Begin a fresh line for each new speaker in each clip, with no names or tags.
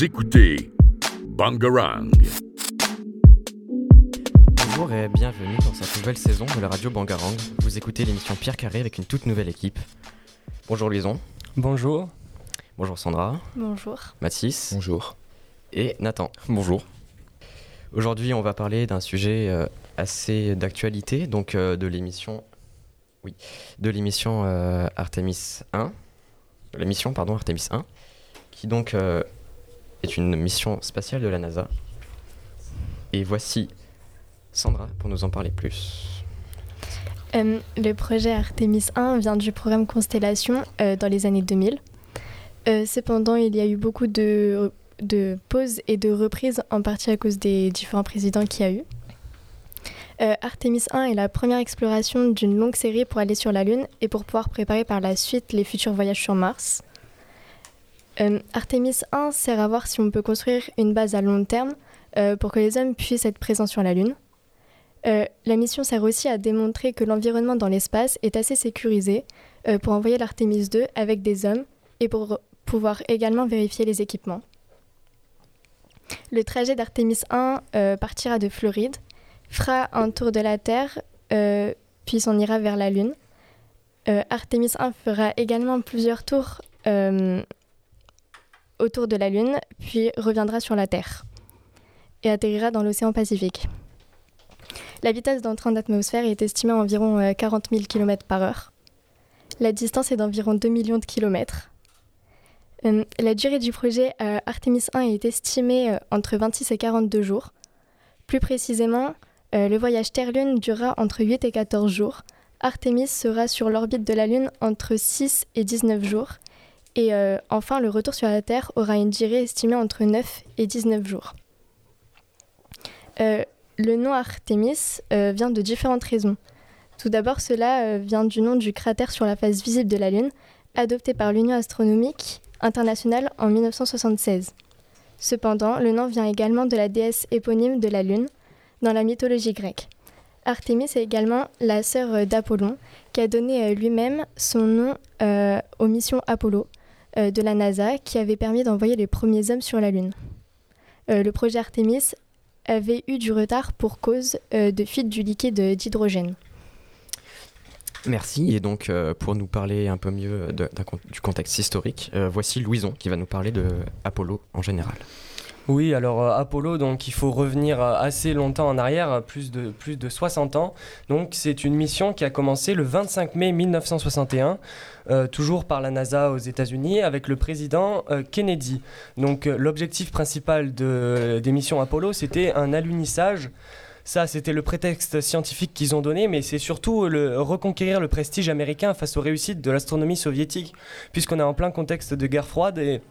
Vous écoutez Bangarang.
Bonjour et bienvenue dans cette nouvelle saison de la radio Bangarang. Vous écoutez l'émission Pierre Carré avec une toute nouvelle équipe. Bonjour Luison.
Bonjour.
Bonjour Sandra.
Bonjour.
Mathis.
Bonjour.
Et Nathan.
Bonjour.
Aujourd'hui, on va parler d'un sujet euh, assez d'actualité, donc euh, de l'émission oui, de l'émission euh, Artemis 1, l'émission pardon Artemis 1, qui donc euh, est une mission spatiale de la NASA. Et voici Sandra pour nous en parler plus.
Euh, le projet Artemis 1 vient du programme Constellation euh, dans les années 2000. Euh, cependant, il y a eu beaucoup de, de pauses et de reprises, en partie à cause des différents présidents qu'il y a eu. Artemis 1 est la première exploration d'une longue série pour aller sur la Lune et pour pouvoir préparer par la suite les futurs voyages sur Mars. Euh, Artemis 1 sert à voir si on peut construire une base à long terme euh, pour que les hommes puissent être présents sur la Lune. Euh, la mission sert aussi à démontrer que l'environnement dans l'espace est assez sécurisé pour envoyer l'Artemis 2 avec des hommes et pour pouvoir également vérifier les équipements. Le trajet d'Artemis 1 euh, partira de Floride, fera un tour de la Terre, puis s'en ira vers la Lune. Artemis 1 fera également plusieurs tours autour de la Lune, puis reviendra sur la Terre et atterrira dans l'océan Pacifique. La vitesse d'entrée en atmosphère est estimée à environ euh, 40 000 km par heure. La distance est d'environ 2 millions de kilomètres. Euh, la durée du projet euh, Artemis 1 est estimée euh, entre 26 et 42 jours. Plus précisément, le voyage Terre-Lune durera entre 8 et 14 jours. Artemis sera sur l'orbite de la Lune entre 6 et 19 jours. Et euh, enfin, le retour sur la Terre aura une durée estimée entre 9 et 19 jours. Euh, le nom Artemis euh, vient de différentes raisons. Tout d'abord, cela vient du nom du cratère sur la face visible de la Lune, adopté par l'Union astronomique internationale en 1976. Cependant, le nom vient également de la déesse éponyme de la Lune dans la mythologie grecque. Artémis est également la sœur d'Apollon, qui a donné lui-même son nom aux missions Apollo de la NASA, qui avait permis d'envoyer les premiers hommes sur la Lune. Euh, le projet Artemis avait eu du retard pour cause euh, de fuite du liquide d'hydrogène.
Merci. Et donc, euh, pour nous parler un peu mieux du contexte historique, euh, voici Louison qui va nous parler de Apollo en général.
Oui, alors euh, Apollo, donc il faut revenir euh, assez longtemps en arrière, euh, plus de, plus de 60 ans. Donc c'est une mission qui a commencé le 25 mai 1961, euh, toujours par la NASA aux États-Unis, avec le président Kennedy. Donc l'objectif principal de, des missions Apollo, c'était un alunissage. Ça, c'était le prétexte scientifique qu'ils ont donné, mais c'est surtout reconquérir le prestige américain face aux réussites de l'astronomie soviétique, puisqu'on est en plein contexte de guerre froide et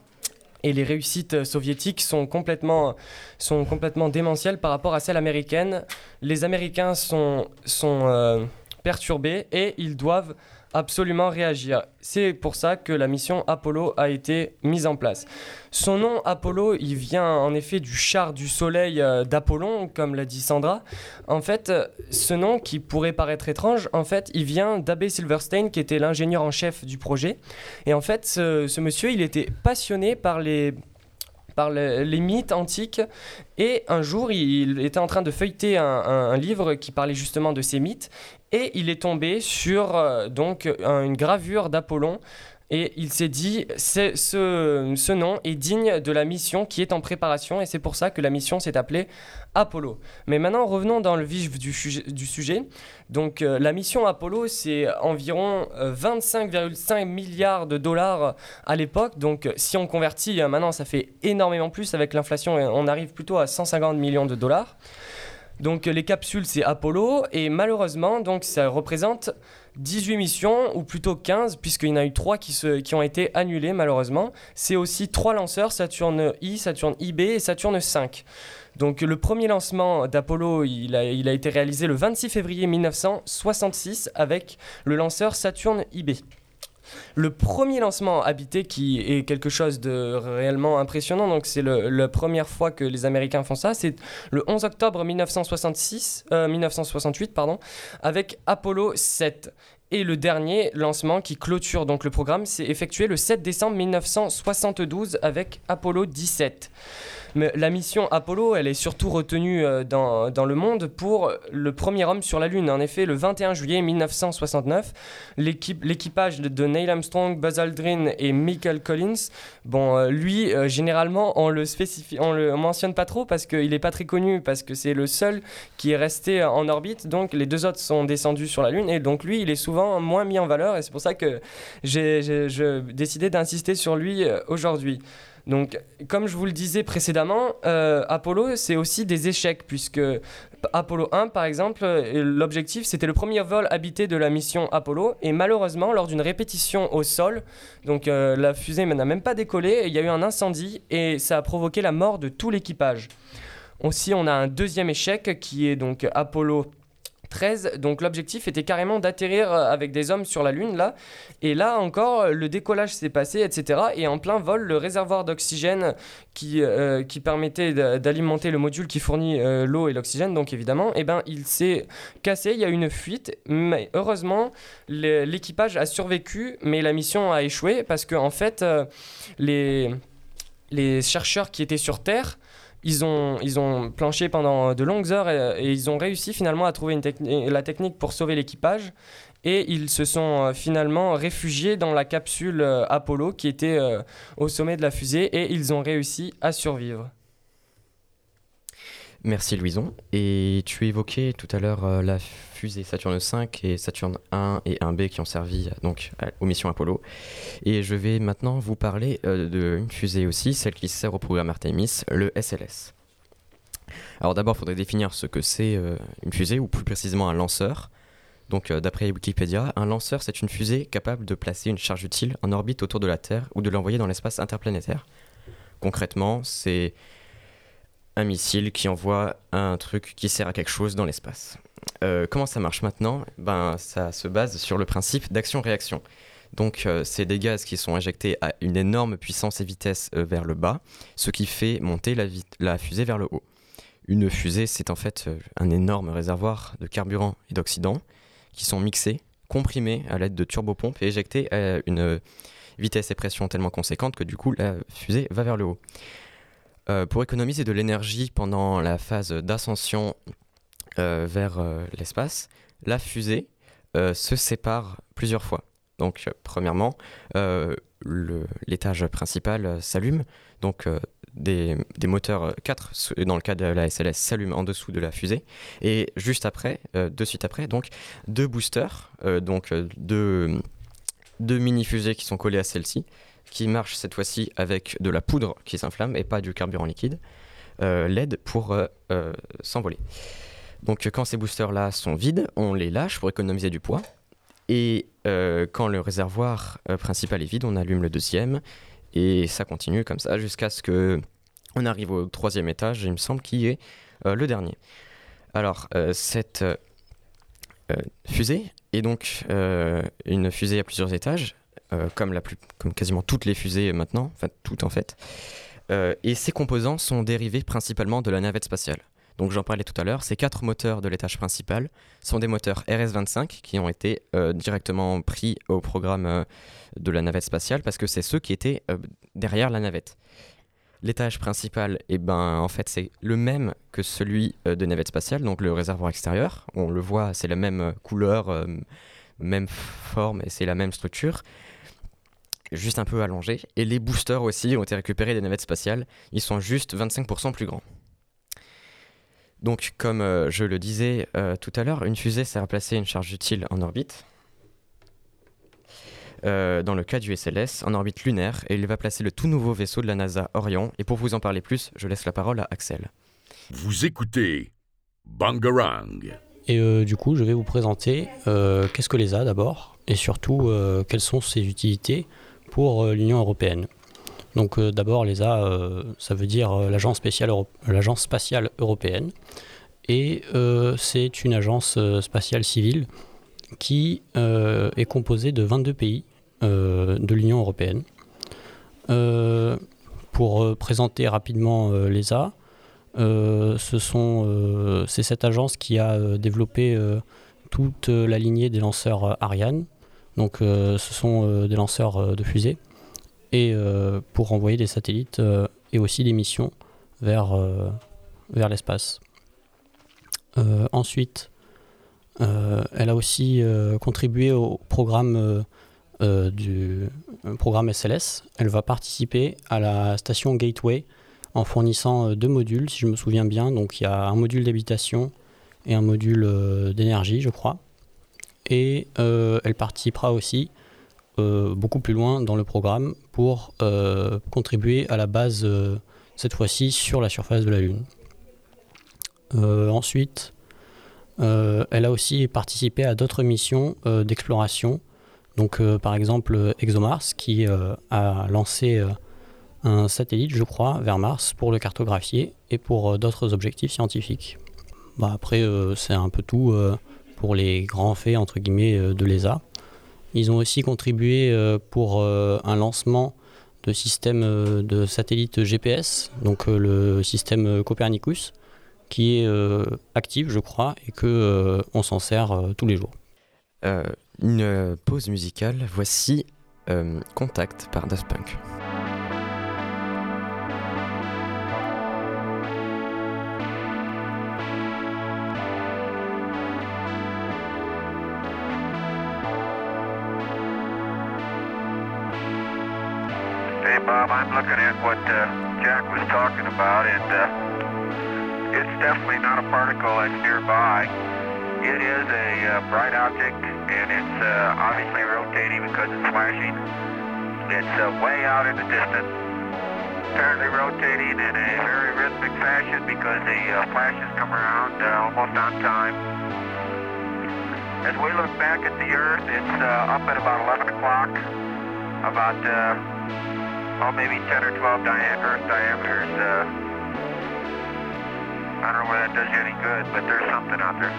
et les réussites euh, soviétiques sont complètement, sont démentielles par rapport à celles américaines. Les Américains sont, sont euh, perturbés et ils doivent absolument réagir. C'est pour ça que la mission Apollo a été mise en place. Son nom Apollo, il vient en effet du char du soleil euh, d'Apollon, comme l'a dit Sandra. En fait, euh, ce nom qui pourrait paraître étrange, en fait, il vient d'Abbé Silverstein, qui était l'ingénieur en chef du projet. Et en fait, ce, ce monsieur, il était passionné par les par le- les mythes antiques. Et un jour il était en train de feuilleter un, livre qui parlait justement de ces mythes. Et il est tombé sur euh, donc un- une gravure d'Apollon. Et il s'est dit ce, ce nom est digne de la mission qui est en préparation. Et c'est pour ça que la mission s'est appelée Apollo. Mais maintenant revenons dans le vif du, sujet-. Donc euh, la mission Apollo c'est environ euh, 25,5 milliards de dollars à l'époque. Donc euh, si on convertit euh, maintenant ça fait énormément plus avec l'inflation euh, on arrive plutôt à 150 millions de dollars. Donc euh, les capsules c'est Apollo et malheureusement donc ça représente 18 missions ou plutôt 15 puisqu'il y en a eu 3 qui, qui ont été annulées malheureusement. C'est aussi 3 lanceurs Saturne I, Saturne IB et Saturne 5. Donc le premier lancement d'Apollo, il a, été réalisé le 26 février 1966 avec le lanceur Saturne IB. Le premier lancement habité qui est quelque chose de réellement impressionnant, donc c'est la première fois que les Américains font ça, c'est le 11 octobre 1966, euh, 1968 pardon, avec Apollo 7. Et le dernier lancement qui clôture donc le programme s'est effectué le 7 décembre 1972 avec Apollo 17. Mais la mission Apollo, elle est surtout retenue euh, dans, dans, le monde pour le premier homme sur la Lune. En effet, le 21 juillet 1969, l'équipage de Neil Armstrong, Buzz Aldrin et Michael Collins, bon, euh, lui, euh, généralement, on le on le mentionne pas trop parce qu'il n'est pas très connu, parce que c'est le seul qui est resté en orbite. Donc, les deux autres sont descendus sur la Lune et donc lui, il est souvent moins mis en valeur et c'est pour ça que j'ai décidé d'insister sur lui aujourd'hui. Donc, comme je vous le disais précédemment, euh, Apollo, c'est aussi des échecs, puisque Apollo 1, par exemple, euh, l'objectif, c'était le premier vol habité de la mission Apollo, et malheureusement, lors d'une répétition au sol, euh, la fusée n'a même pas décollé, il y a eu un incendie, et ça a provoqué la mort de tout l'équipage. Aussi, on a un deuxième échec qui est donc Apollo 13. Donc l'objectif était carrément d'atterrir euh, avec des hommes sur la Lune là. Et là encore, le décollage s'est passé, etc. Et en plein vol, le réservoir d'oxygène qui, euh, permettait d'alimenter le module qui fournit euh, l'eau et l'oxygène, donc évidemment, eh ben, il s'est cassé, il y a eu une fuite. Mais heureusement, l'équipage a survécu, mais la mission a échoué parce que en fait, les chercheurs qui étaient sur Terre ils ont, planché pendant de longues heures et, ils ont réussi finalement à trouver la technique pour sauver l'équipage. Et ils se sont euh, finalement réfugiés dans la capsule euh, Apollo qui était euh, au sommet de la fusée et ils ont réussi à survivre.
Merci Louison. Et tu évoquais tout à l'heure la fusées Saturne 5 et Saturne 1 et 1B qui ont servi donc aux missions Apollo. Et je vais maintenant vous parler euh, d'une fusée aussi, celle qui sert au programme Artemis, le SLS. Alors d'abord, il faudrait définir ce que c'est euh, une fusée, ou plus précisément un lanceur. Donc euh, d'après Wikipédia, un lanceur, c'est une fusée capable de placer une charge utile en orbite autour de la Terre ou de l'envoyer dans l'espace interplanétaire. Concrètement, c'est un missile qui envoie un truc qui sert à quelque chose dans l'espace. Euh, comment ça marche maintenant? Ben, Ça se base sur le principe d'action-réaction. Donc euh, c'est des gaz qui sont injectés à une énorme puissance et vitesse euh, vers le bas, ce qui fait monter la, fusée vers le haut. Une fusée, c'est en fait un énorme réservoir de carburant et d'oxydant qui sont mixés, comprimés à l'aide de turbopompes et éjectés à une vitesse et pression tellement conséquente que du coup la fusée va vers le haut. Pour économiser de l'énergie pendant la phase d'ascension euh, vers euh, l'espace, la fusée euh, se sépare plusieurs fois. Donc, premièrement, l'étage principal s'allume, donc des, des, moteurs 4, dans le cas de la SLS, s'allument en dessous de la fusée, et juste après, de suite après, donc deux boosters, donc deux, deux mini-fusées qui sont collées à celle-ci, qui marchent cette fois-ci avec de la poudre qui s'inflamme et pas du carburant liquide, l'aide pour s'envoler. Donc quand ces boosters-là sont vides, on les lâche pour économiser du poids. Et euh, quand le réservoir euh, principal est vide, on allume le deuxième. Et ça continue comme ça jusqu'à ce que on arrive au troisième étage, il me semble, qui est euh, le dernier. Alors, cette fusée est donc une fusée à plusieurs étages, comme, la plus, comme quasiment toutes les fusées maintenant, enfin toutes en fait. et ses composants sont dérivés principalement de la navette spatiale. Donc j'en parlais tout à l'heure, ces quatre moteurs de l'étage principal sont des moteurs RS-25 qui ont été euh, directement pris au programme euh, de la navette spatiale parce que c'est ceux qui étaient euh, derrière la navette. L'étage principal, eh ben, en fait, c'est le même que celui de navette spatiale, donc le réservoir extérieur. On le voit, c'est la même couleur, même forme et c'est la même structure juste un peu allongé. Et les boosters aussi ont été récupérés des navettes spatiales. Ils sont juste 25% plus grands. Donc, comme euh, je le disais euh, tout à l'heure, une fusée sert à placer une charge utile en orbite. Euh, dans le cas du SLS, en orbite lunaire, et il va placer le tout nouveau vaisseau de la NASA Orion. Et pour vous en parler plus, je laisse la parole à Axel.
Vous écoutez Bangarang.
Et du coup, je vais vous présenter qu'est-ce que l'ESA d'abord, et surtout quelles sont ses utilités? Pour l'Union européenne. Donc euh, d'abord l'ESA, euh, ça veut dire euh, l'agence spatiale européenne. Et c'est une agence spatiale civile qui est composée de 22 pays de l'Union européenne. pour présenter rapidement l'ESA, c'est cette agence qui a développé toute la lignée des lanceurs Ariane. Donc ce sont des lanceurs de fusée. Et pour envoyer des satellites et aussi des missions vers, vers l'espace. ensuite, elle a aussi contribué au programme du programme SLS. Elle va participer à la station Gateway en fournissant deux modules, si je me souviens bien. Donc il y a un module d'habitation et un module euh, d'énergie, je crois. Et euh, elle participera aussi euh, beaucoup plus loin dans le programme pour contribuer à la base, cette fois-ci, sur la surface de la Lune. ensuite, elle a aussi participé à d'autres missions d'exploration. Donc, par exemple, ExoMars, qui a lancé un satellite, je crois, vers Mars pour le cartographier et pour d'autres objectifs scientifiques. Bah, après, euh, c'est un peu tout euh, pour les grands faits entre guillemets euh, de l'ESA. Ils ont aussi contribué pour un lancement de système de satellite GPS, donc le système Copernicus, qui est actif, je crois, et que on s'en sert tous les jours.
une pause musicale. Voici Contact par Daft Punk.
Bob. I'm looking at what uh, Jack was talking about, and uh, it's definitely not a particle that's nearby. It is a uh, bright object, and it's uh, obviously rotating because it's flashing. It's uh, way out in the distance, apparently rotating in a very rhythmic fashion because the uh, flashes come around almost on time. As we look back at the Earth, it's up at about 11 o'clock, about oh, maybe 10 or 12 dia- Earth diameters. Uh, I don't know whether that does you any good, but there's something out there.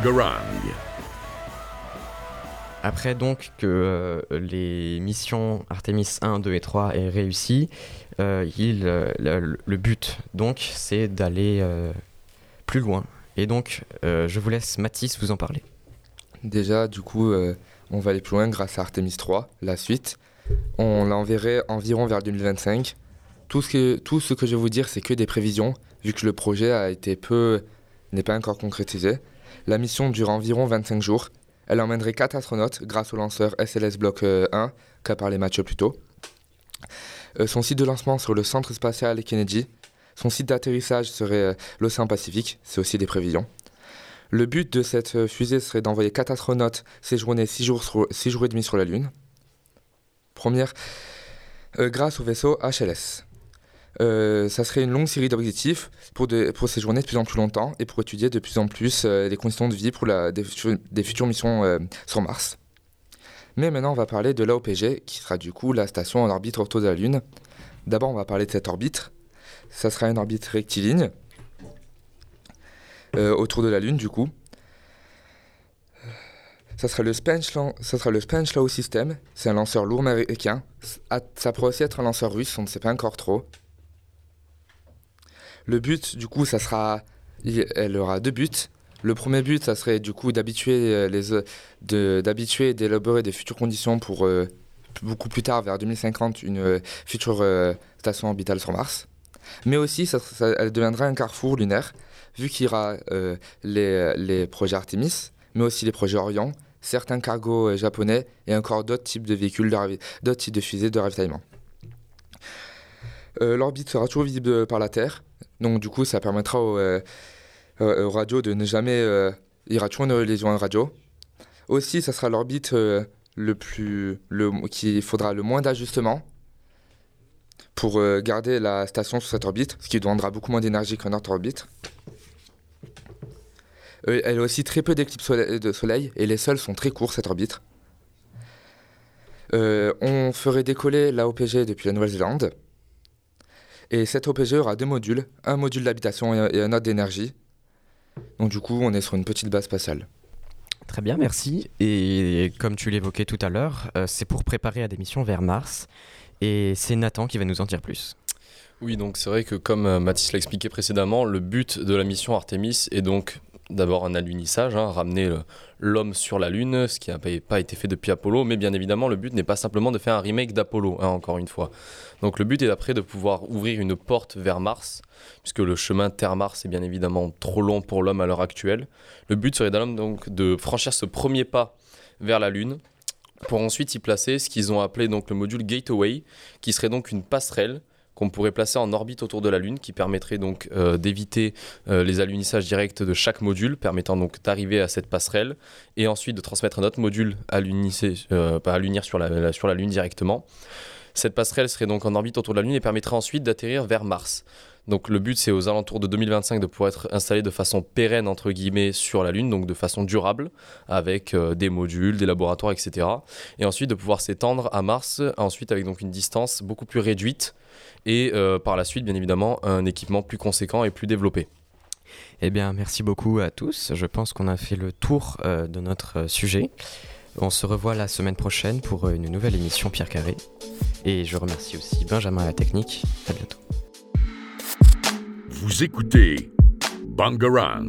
Bangarang.
Après donc que euh, les missions Artemis 1, 2 et 3 aient réussi, euh, il, euh, le, le but donc c'est d'aller euh, plus loin. Et donc euh, je vous laisse Mathis vous en parler.
Déjà, du coup, euh, on va aller plus loin grâce à Artemis 3, la suite. On l'enverrait environ vers 2025. Tout ce, que, tout ce que je vais vous dire, c'est que des prévisions, vu que le projet a été peu, n'est pas encore concrétisé. La mission dure environ 25 jours. Elle emmènerait 4 astronautes grâce au lanceur SLS Block euh, 1, qu'a parlé Mathieu plus tôt. Euh, son site de lancement sur le centre spatial Kennedy. Son site d'atterrissage serait euh, l'océan Pacifique, c'est aussi des prévisions. Le but de cette euh, fusée serait d'envoyer 4 astronautes séjourner 6 jours, sur- six jours et demi sur la Lune. Première, euh, grâce au vaisseau HLS. Euh, ça serait une longue série d'objectifs pour, séjourner de plus en plus longtemps et pour étudier de plus en plus euh, les conditions de vie pour la, des, futures, missions euh, sur Mars. Mais maintenant, on va parler de l'AOPG, qui sera du coup la station en orbite autour de la Lune. D'abord, on va parler de cette orbite. Ça sera une orbite rectiligne euh, autour de la Lune, du coup. Ça sera le Spenchlau, ça sera le Spenchlau System. C'est un lanceur lourd américain. Ça pourrait aussi être un lanceur russe, on ne sait pas encore trop. Le but, du coup, ça sera, elle aura deux buts. Le premier but, ça serait du coup d'habituer euh, les, euh, d'habituer et d'élaborer des futures conditions pour euh, beaucoup plus tard, vers 2050, une future station orbitale sur Mars. Mais aussi, ça, elle deviendra un carrefour lunaire, vu qu'il y aura les, les projets Artemis, mais aussi les projets Orion, certains cargos japonais et encore d'autres types de véhicules, d'autres types de fusées de ravitaillement. L'orbite sera toujours visible par la Terre, donc du coup ça permettra aux, euh, euh, radios de ne jamais... euh, toujours une lésion en radio. Aussi, ça sera l'orbite euh, le plus, le, qui faudra le moins d'ajustements pour euh, garder la station sur cette orbite, ce qui demandera beaucoup moins d'énergie qu'une autre orbite. Euh, elle a aussi très peu d'éclipses de soleil et les sols sont très courts cette orbite. Euh, on ferait décoller la OPG depuis la Nouvelle-Zélande. Et cette OPG aura deux modules, un module d'habitation et un autre d'énergie. Donc du coup, on est sur une petite base spatiale.
Très bien, merci. Et comme tu l'évoquais tout à l'heure, euh, c'est pour préparer à des missions vers Mars. Et c'est Nathan qui va nous en dire plus.
Oui, donc c'est vrai que comme euh, Mathis l'a expliqué précédemment, le but de la mission Artemis est donc d'abord un alunissage, hein, ramener l'homme sur la Lune, ce qui n'a pas été fait depuis Apollo, mais bien évidemment le but n'est pas simplement de faire un remake d'Apollo, hein, encore une fois. Donc le but est d'après de pouvoir ouvrir une porte vers Mars, puisque le chemin Terre-Mars est bien évidemment trop long pour l'homme à l'heure actuelle. Le but serait d'un homme donc de franchir ce premier pas vers la Lune, pour ensuite y placer ce qu'ils ont appelé donc le module Gateway, qui serait donc une passerelle qu'on pourrait placer en orbite autour de la Lune, qui permettrait donc euh, d'éviter euh, les alunissages directs de chaque module, permettant donc d'arriver à cette passerelle, et ensuite de transmettre un autre module euh, la, la- sur la Lune directement. Cette passerelle serait donc en orbite autour de la Lune et permettrait ensuite d'atterrir vers Mars. Donc le but c'est aux alentours de 2025 de pouvoir être installé de façon pérenne entre guillemets sur la Lune, donc de façon durable, avec euh, des modules, des laboratoires, etc. Et ensuite de pouvoir s'étendre à Mars, ensuite avec donc une distance beaucoup plus réduite et euh, par la suite bien évidemment un équipement plus conséquent et plus développé.
Eh bien, merci beaucoup à tous. Je pense qu'on a fait le tour euh, de notre sujet. On se revoit la semaine prochaine pour une nouvelle émission Pierre Carré. Et je remercie aussi Benjamin à la technique. À bientôt.
Vous écoutez Bangarang.